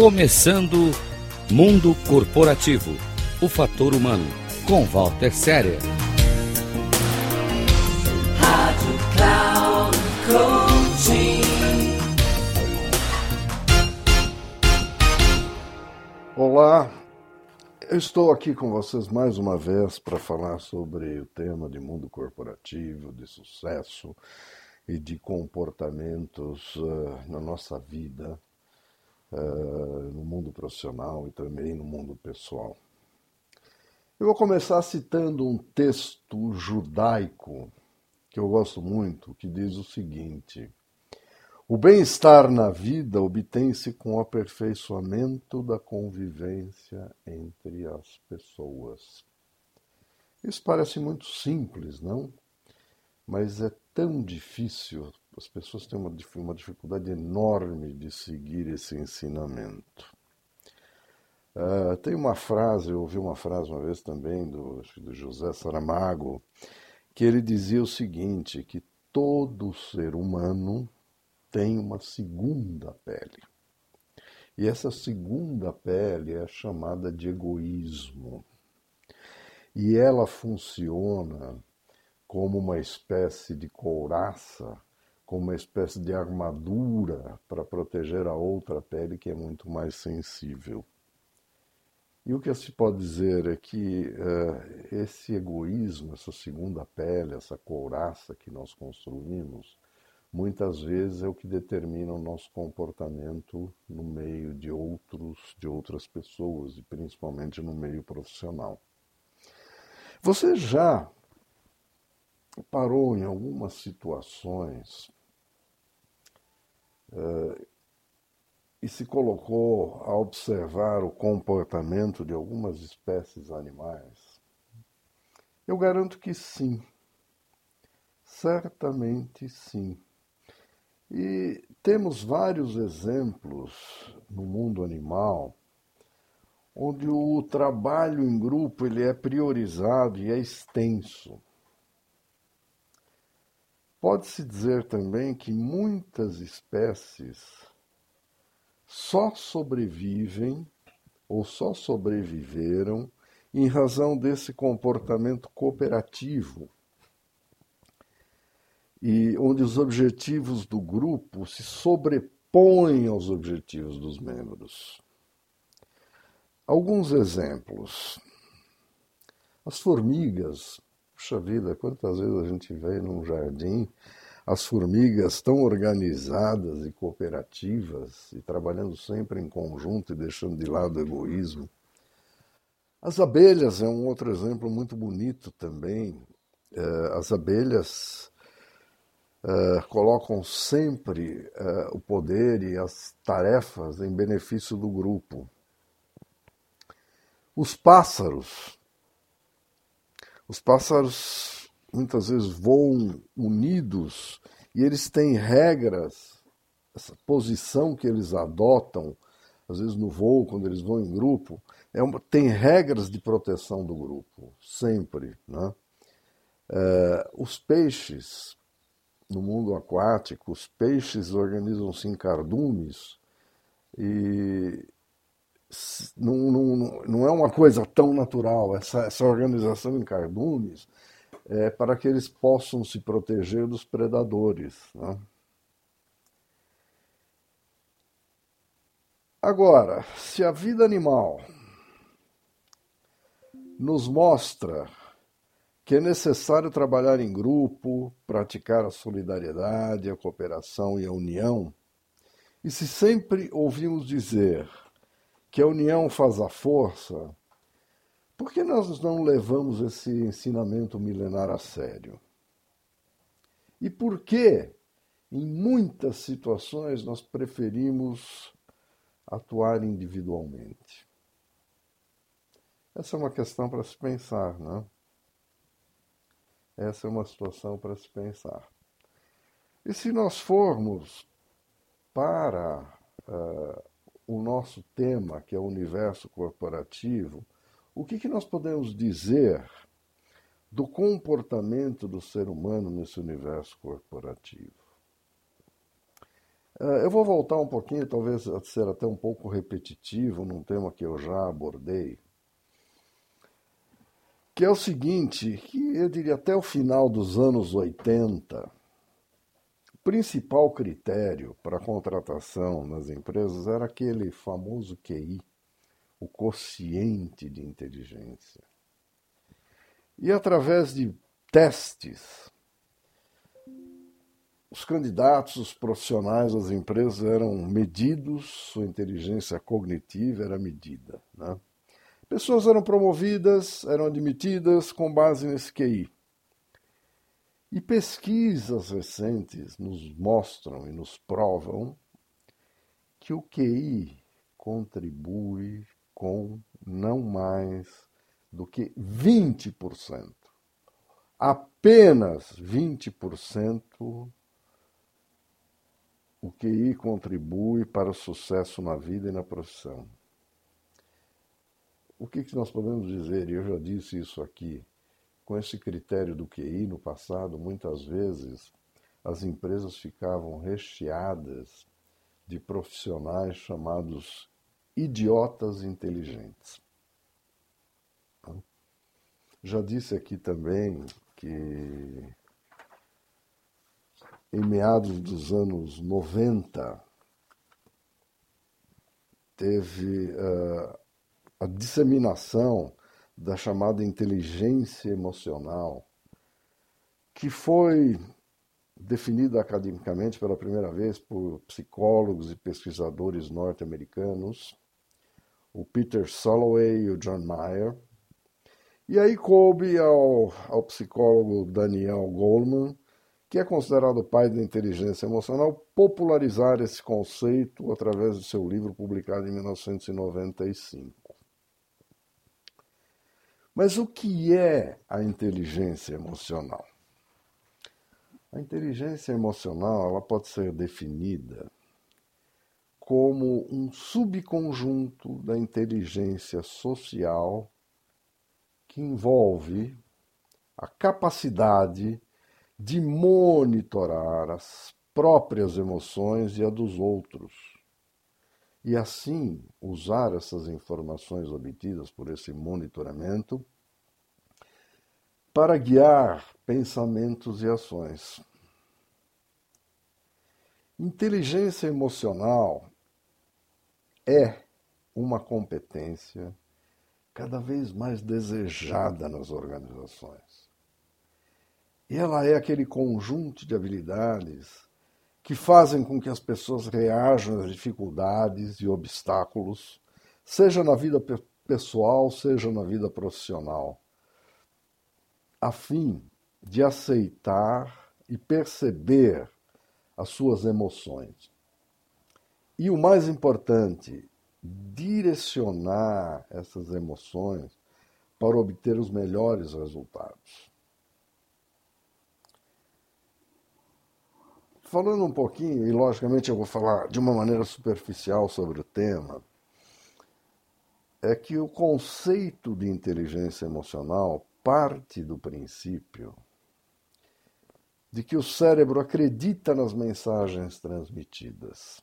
Começando Mundo Corporativo O Fator Humano, com Walter Séria. Rádio Cloud Coaching. Olá, eu estou aqui com vocês mais uma vez para falar sobre o tema de mundo corporativo, de sucesso e de comportamentos uh, na nossa vida uh, no mundo profissional e também no mundo pessoal. Eu vou começar citando um texto judaico que eu gosto muito, que diz o seguinte: O bem-estar na vida obtém-se com o aperfeiçoamento da convivência entre as pessoas. Isso parece muito simples, não? Mas é tão difícil as pessoas têm uma, uma dificuldade enorme de seguir esse ensinamento. Uh, tem uma frase, eu ouvi uma frase uma vez também do, do José Saramago, que ele dizia o seguinte, que todo ser humano tem uma segunda pele. E essa segunda pele é chamada de egoísmo. E ela funciona como uma espécie de couraça como uma espécie de armadura para proteger a outra pele que é muito mais sensível. E o que se pode dizer é que uh, esse egoísmo, essa segunda pele, essa couraça que nós construímos, muitas vezes é o que determina o nosso comportamento no meio de outros, de outras pessoas e principalmente no meio profissional. Você já parou em algumas situações e se colocou a observar o comportamento de algumas espécies animais? Eu garanto que sim. Certamente sim. E temos vários exemplos no mundo animal onde o trabalho em grupo ele é priorizado e é extenso. Pode-se dizer também que muitas espécies só sobrevivem ou só sobreviveram em razão desse comportamento cooperativo e onde os objetivos do grupo se sobrepõem aos objetivos dos membros. Alguns exemplos. As formigas Puxa vida, quantas vezes a gente vê num jardim as formigas tão organizadas e cooperativas e trabalhando sempre em conjunto e deixando de lado o egoísmo. As abelhas é um outro exemplo muito bonito também. É, as abelhas é, colocam sempre é, o poder e as tarefas em benefício do grupo. Os pássaros os pássaros muitas vezes voam unidos e eles têm regras, essa posição que eles adotam, às vezes no voo, quando eles vão em grupo, é uma, tem regras de proteção do grupo, sempre. Né? É, os peixes, no mundo aquático, os peixes organizam-se em cardumes e não, não, não é uma coisa tão natural. Essa, essa organização em cardumes é para que eles possam se proteger dos predadores. Né? Agora, se a vida animal nos mostra que é necessário trabalhar em grupo, praticar a solidariedade, a cooperação e a união, e se sempre ouvimos dizer que a união faz a força, por que nós não levamos esse ensinamento milenar a sério? E por que, em muitas situações, nós preferimos atuar individualmente? Essa é uma questão para se pensar, não? Essa é uma situação para se pensar. E se nós formos para uh, o nosso tema, que é o universo corporativo, o que, que nós podemos dizer do comportamento do ser humano nesse universo corporativo? Eh, eu vou voltar um pouquinho, talvez ser até um pouco repetitivo, num tema que eu já abordei, que é o seguinte, que eu diria até o final dos anos 80, o principal critério para contratação nas empresas era aquele famoso QI, o quociente de inteligência. E através de testes, os candidatos, os profissionais das empresas eram medidos, sua inteligência cognitiva era medida. Né? Pessoas eram promovidas, eram admitidas com base nesse QI. E pesquisas recentes nos mostram e nos provam que o QI contribui com não mais do que 20%. Apenas 20% o QI contribui para o sucesso na vida e na profissão. O que, que nós podemos dizer, e eu já disse isso aqui, com esse critério do QI no passado, muitas vezes as empresas ficavam recheadas de profissionais chamados idiotas inteligentes. Já disse aqui também que em meados dos anos 90, teve uh, a disseminação da chamada inteligência emocional, que foi definida academicamente pela primeira vez por psicólogos e pesquisadores norte-americanos, o Peter Soloway e o John Mayer. E aí coube ao, ao psicólogo Daniel Goleman que é considerado o pai da inteligência emocional, popularizar esse conceito através do seu livro publicado em 1995. Mas o que é a inteligência emocional? A inteligência emocional ela pode ser definida como um subconjunto da inteligência social que envolve a capacidade de monitorar as próprias emoções e a dos outros. E assim usar essas informações obtidas por esse monitoramento para guiar pensamentos e ações. Inteligência emocional é uma competência cada vez mais desejada nas organizações. E ela é aquele conjunto de habilidades que fazem com que as pessoas reajam às dificuldades e obstáculos, seja na vida pessoal, seja na vida profissional, a fim de aceitar e perceber as suas emoções. E o mais importante, direcionar essas emoções para obter os melhores resultados. Falando um pouquinho, e logicamente eu vou falar de uma maneira superficial sobre o tema, é que o conceito de inteligência emocional parte do princípio de que o cérebro acredita nas mensagens transmitidas.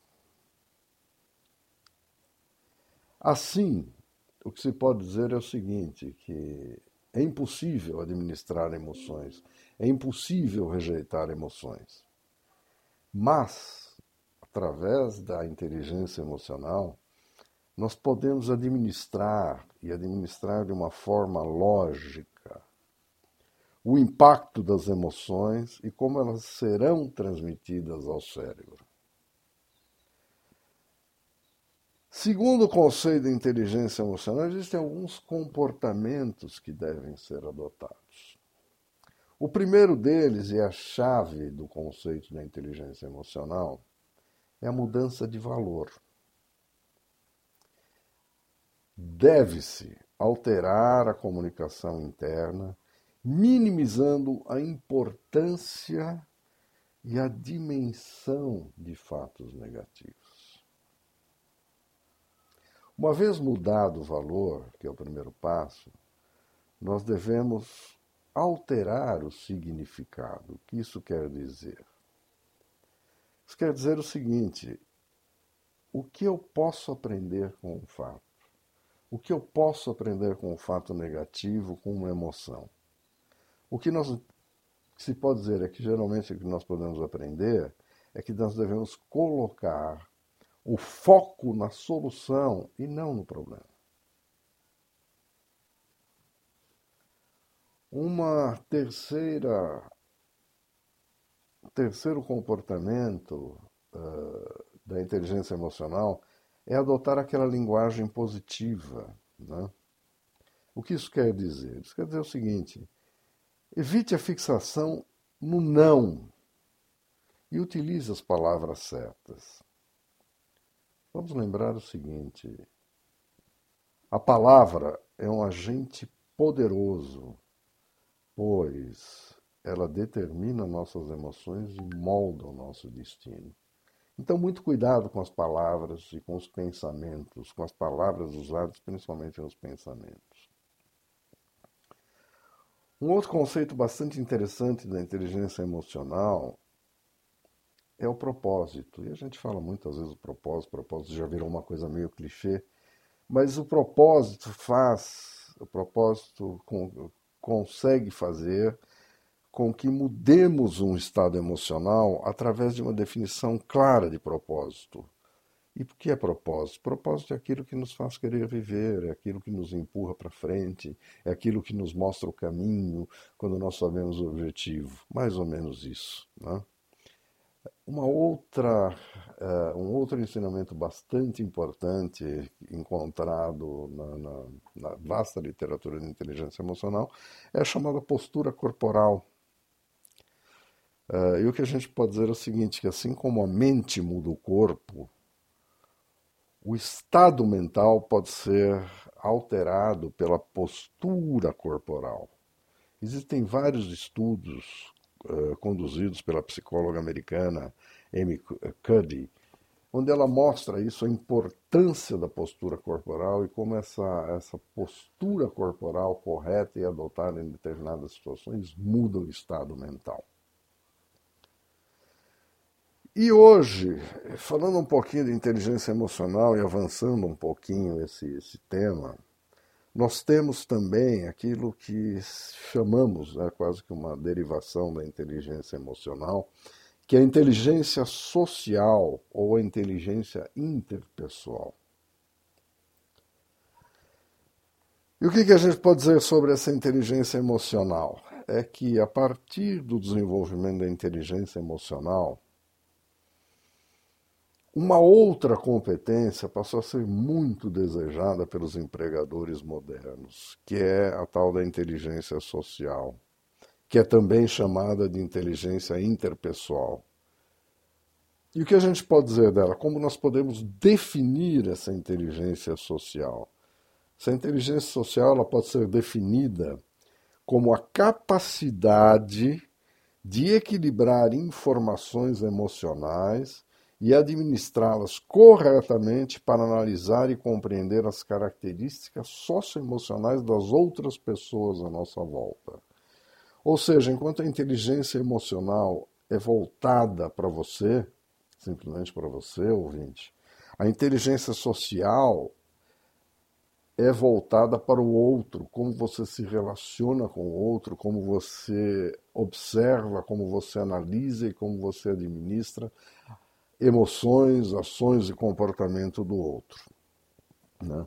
Assim, o que se pode dizer é o seguinte, que é impossível administrar emoções, é impossível rejeitar emoções. Mas, através da inteligência emocional, nós podemos administrar e administrar de uma forma lógica o impacto das emoções e como elas serão transmitidas ao cérebro. Segundo o conceito de inteligência emocional, existem alguns comportamentos que devem ser adotados. O primeiro deles, e a chave do conceito da inteligência emocional, é a mudança de valor. Deve-se alterar a comunicação interna, minimizando a importância e a dimensão de fatos negativos. Uma vez mudado o valor, que é o primeiro passo, nós devemos alterar o significado. O que isso quer dizer? Isso quer dizer o seguinte: o que eu posso aprender com um fato? O que eu posso aprender com um fato negativo, com uma emoção? O que nós se pode dizer é que geralmente o que nós podemos aprender é que nós devemos colocar o foco na solução e não no problema. Uma terceira terceiro comportamento uh, da inteligência emocional é adotar aquela linguagem positiva. Né? O que isso quer dizer? Isso quer dizer o seguinte: evite a fixação no não e utilize as palavras certas. Vamos lembrar o seguinte: a palavra é um agente poderoso, pois ela determina nossas emoções e molda o nosso destino. Então, muito cuidado com as palavras e com os pensamentos, com as palavras usadas principalmente nos pensamentos. Um outro conceito bastante interessante da inteligência emocional é o propósito. E a gente fala muitas vezes o propósito, o propósito já virou uma coisa meio clichê, mas o propósito faz, o propósito consegue fazer com que mudemos um estado emocional através de uma definição clara de propósito. E o que é propósito? Propósito é aquilo que nos faz querer viver, é aquilo que nos empurra para frente, é aquilo que nos mostra o caminho quando nós sabemos o objetivo. Mais ou menos isso. Né? Uma outra, uh, um outro ensinamento bastante importante encontrado na, na, na vasta literatura de inteligência emocional é a chamada postura corporal. Uh, e o que a gente pode dizer é o seguinte, que assim como a mente muda o corpo, o estado mental pode ser alterado pela postura corporal. Existem vários estudos uh, conduzidos pela psicóloga americana Amy Cuddy, onde ela mostra isso, a importância da postura corporal e como essa, essa postura corporal correta e adotada em determinadas situações muda o estado mental. E hoje, falando um pouquinho de inteligência emocional e avançando um pouquinho esse, esse tema, nós temos também aquilo que chamamos, é quase que uma derivação da inteligência emocional, que é a inteligência social ou a inteligência interpessoal. E o que, que a gente pode dizer sobre essa inteligência emocional? É que a partir do desenvolvimento da inteligência emocional, uma outra competência passou a ser muito desejada pelos empregadores modernos, que é a tal da inteligência social, que é também chamada de inteligência interpessoal. E o que a gente pode dizer dela? Como nós podemos definir essa inteligência social? Essa inteligência social ela pode ser definida como a capacidade de equilibrar informações emocionais e administrá-las corretamente para analisar e compreender as características socioemocionais das outras pessoas à nossa volta. Ou seja, enquanto a inteligência emocional é voltada para você, simplesmente para você, ouvinte, a inteligência social é voltada para o outro, como você se relaciona com o outro, como você observa, como você analisa e como você administra emoções, ações e comportamento do outro. Né?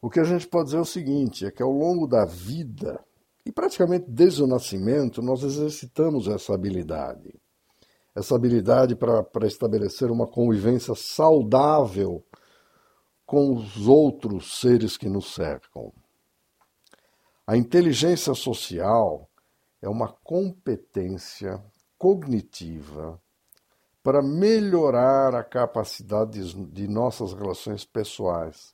O que a gente pode dizer é o seguinte: é que ao longo da vida, e praticamente desde o nascimento, nós exercitamos essa habilidade. Essa habilidade para estabelecer uma convivência saudável com os outros seres que nos cercam. A inteligência social é uma competência cognitiva para melhorar a capacidade de nossas relações pessoais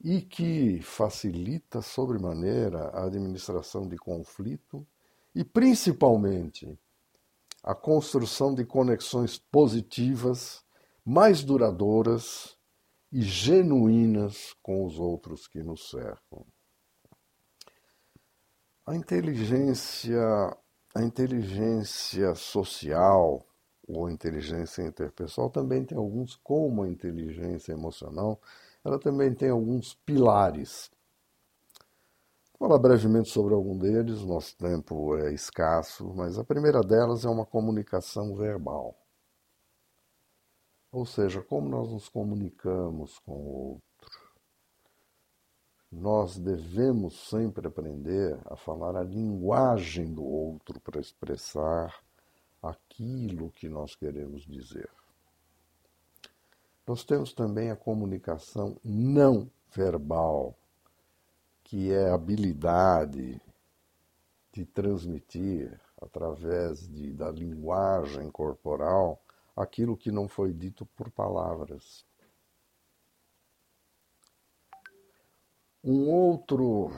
e que facilita sobremaneira a administração de conflito e, principalmente, a construção de conexões positivas, mais duradouras e genuínas com os outros que nos cercam. A inteligência, a inteligência social ou inteligência interpessoal também tem alguns, como a inteligência emocional, ela também tem alguns pilares. Vou falar brevemente sobre algum deles, nosso tempo é escasso, mas a primeira delas é uma comunicação verbal. Ou seja, como nós nos comunicamos com o outro. Nós devemos sempre aprender a falar a linguagem do outro para expressar aquilo que nós queremos dizer. Nós temos também a comunicação não verbal, que é a habilidade de transmitir através de, da linguagem corporal aquilo que não foi dito por palavras. Um outro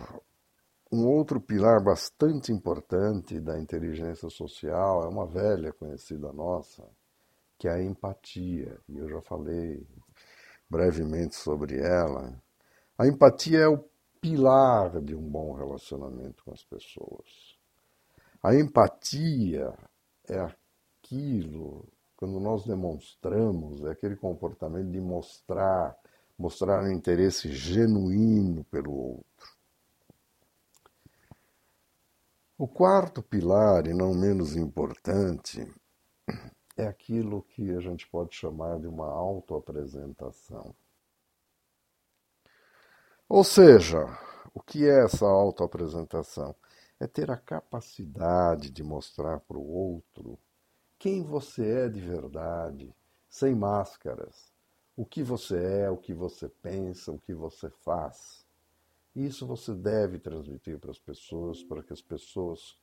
um outro pilar bastante importante da inteligência social é uma velha conhecida nossa, que é a empatia, e eu já falei brevemente sobre ela. A empatia é o pilar de um bom relacionamento com as pessoas. A empatia é aquilo, quando nós demonstramos, é aquele comportamento de mostrar, mostrar um interesse genuíno pelo outro. O quarto pilar, e não menos importante, é aquilo que a gente pode chamar de uma autoapresentação. Ou seja, o que é essa autoapresentação? É ter a capacidade de mostrar para o outro quem você é de verdade, sem máscaras, o que você é, o que você pensa, o que você faz. Isso você deve transmitir para as pessoas, para que as pessoas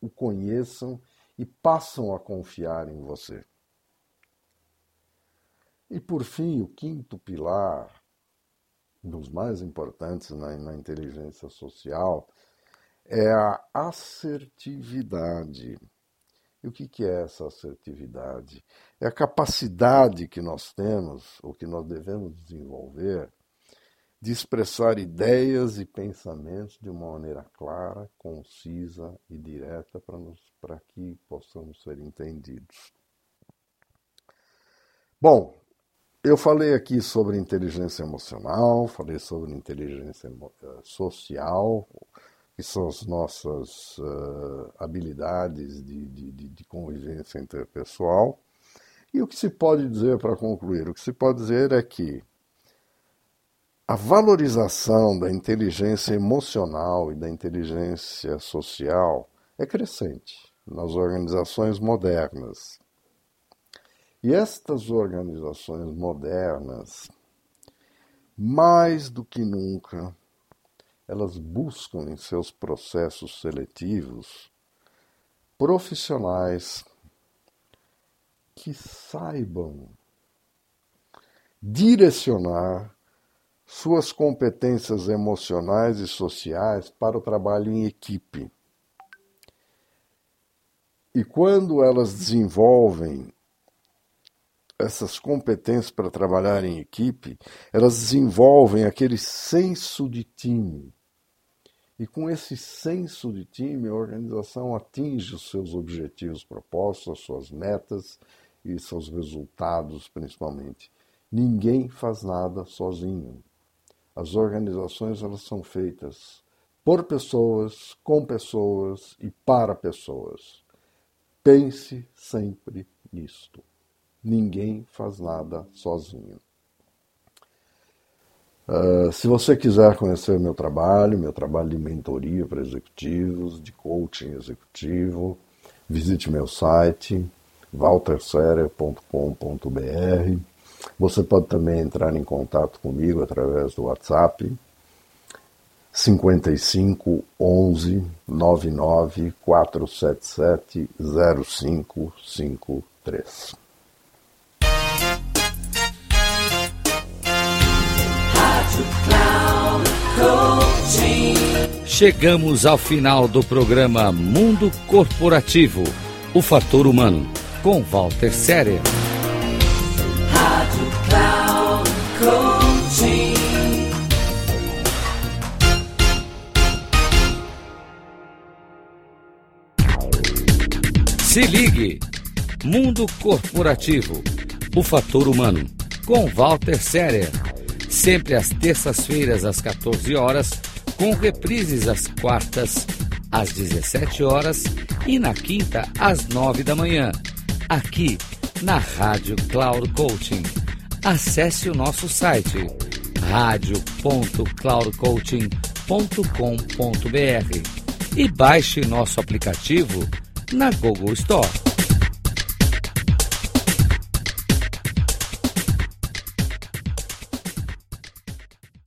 o conheçam e passam a confiar em você. E por fim, o quinto pilar, dos mais importantes na, na inteligência social, é a assertividade. E o que, que é essa assertividade? É a capacidade que nós temos, ou que nós devemos desenvolver, de expressar ideias e pensamentos de uma maneira clara, concisa e direta para que possamos ser entendidos. Bom, eu falei aqui sobre inteligência emocional, falei sobre inteligência eh, social, que são as nossas uh, habilidades de, de, de convivência interpessoal. E o que se pode dizer para concluir? O que se pode dizer é que a valorização da inteligência emocional e da inteligência social é crescente nas organizações modernas. E estas organizações modernas, mais do que nunca, elas buscam em seus processos seletivos profissionais que saibam direcionar suas competências emocionais e sociais para o trabalho em equipe. E quando elas desenvolvem essas competências para trabalhar em equipe, elas desenvolvem aquele senso de time. E com esse senso de time, a organização atinge os seus objetivos propostos, as suas metas e seus resultados, principalmente. Ninguém faz nada sozinho. As organizações elas são feitas por pessoas, com pessoas e para pessoas. Pense sempre nisto. Ninguém faz nada sozinho. Uh, se você quiser conhecer meu trabalho, meu trabalho de mentoria para executivos, de coaching executivo, visite meu site walterserer.com.br você pode também entrar em contato comigo através do WhatsApp 55 11 99 477 0553. Chegamos ao final do programa Mundo Corporativo, o fator humano, com Walter Séria. Se ligue! Mundo Corporativo, o fator humano, com Walter Serer. Sempre às terças-feiras às 14 horas, com reprises às quartas às 17 horas e na quinta às 9 da manhã, aqui na Rádio Cloud Coaching. Acesse o nosso site radio.cloudcoaching.com.br e baixe nosso aplicativo na Google Store.